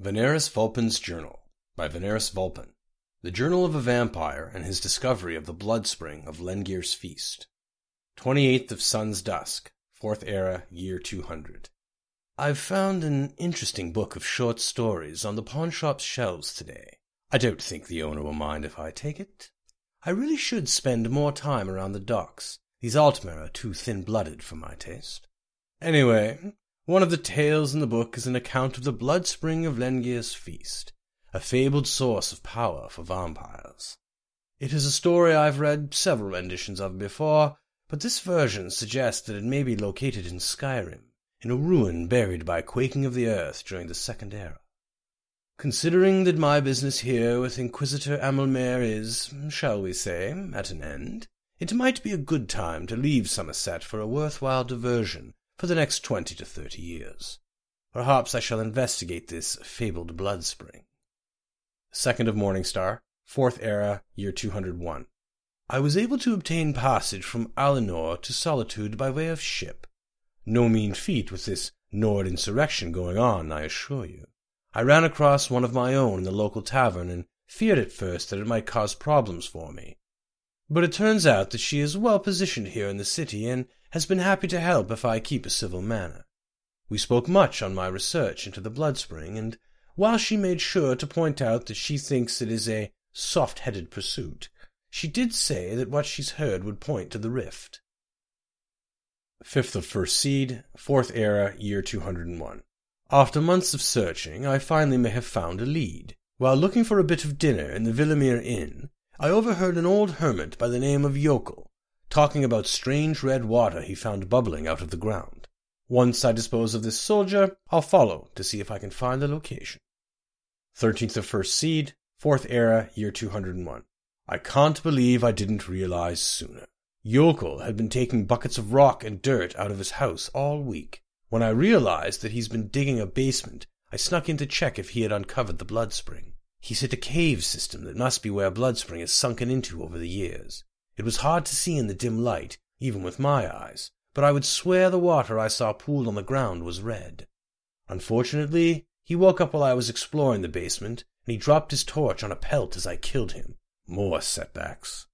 Venarus Vulpin's Journal by Venarus Vulpin. The Journal of a Vampire and His Discovery of the Blood Spring of Lengir's Feast. 28th of Sun's Dusk, 4th Era, Year 200. I've found an interesting book of short stories on the pawnshop's shelves today. I don't think the owner will mind if I take it. I really should spend more time around the docks. These Altmer are too thin-blooded for my taste. Anyway, one of the tales in the book is an account of the blood spring of Lengir's feast, a fabled source of power for vampires. It is a story I've read several renditions of before, but this version suggests that it may be located in Skyrim, in a ruin buried by quaking of the earth during the Second Era. Considering that my business here with Inquisitor Amelmere is, shall we say, at an end, it might be a good time to leave Summerset for a worthwhile diversion for the next twenty to thirty years. Perhaps I shall investigate this fabled blood spring. Second of Morningstar, Fourth Era, Year 201. I was able to obtain passage from Alinor to Solitude by way of ship. No mean feat with this Nord insurrection going on, I assure you. I ran across one of my own in the local tavern and feared at first that it might cause problems for me. But it turns out that she is well positioned here in the city and has been happy to help if I keep a civil manner. We spoke much on my research into the blood spring, and while she made sure to point out that she thinks it is a soft-headed pursuit, she did say that what she's heard would point to the rift. Fifth of First Seed, Fourth Era, Year 201. After months of searching, I finally may have found a lead. While looking for a bit of dinner in the Vilemyr Inn, I overheard an old hermit by the name of Yokel talking about strange red water he found bubbling out of the ground. Once I dispose of this soldier, I'll follow to see if I can find the location. 13th of First Seed, 4th Era, Year 201. I can't believe I didn't realize sooner. Yokel had been taking buckets of rock and dirt out of his house all week. When I realized that he's been digging a basement, I snuck in to check if he had uncovered the blood spring. He's hit a cave system that must be where blood spring has sunken into over the years. It was hard to see in the dim light, even with my eyes, but I would swear the water I saw pooled on the ground was red. Unfortunately, he woke up while I was exploring the basement, and he dropped his torch on a pelt as I killed him. More setbacks.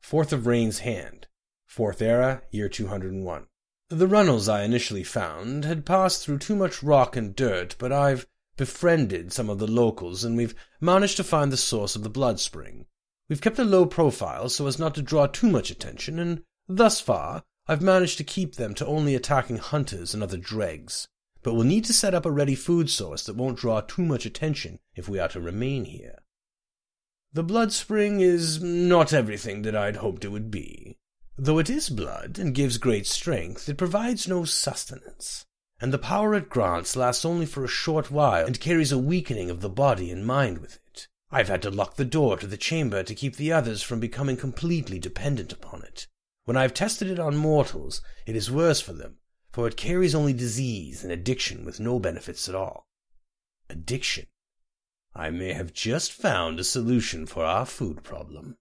Fourth of Rain's Hand. Fourth Era, Year 201. The runnels I initially found had passed through too much rock and dirt, but I've befriended some of the locals, and we've managed to find the source of the blood spring. We've kept a low profile so as not to draw too much attention, and thus far I've managed to keep them to only attacking hunters and other dregs. But we'll need to set up a ready food source that won't draw too much attention if we are to remain here. The blood spring is not everything that I'd hoped it would be. Though it is blood and gives great strength, it provides no sustenance, and the power it grants lasts only for a short while and carries a weakening of the body and mind with it. I've had to lock the door to the chamber to keep the others from becoming completely dependent upon it. When I've tested it on mortals, it is worse for them, for it carries only disease and addiction with no benefits at all. Addiction. I may have just found a solution for our food problem.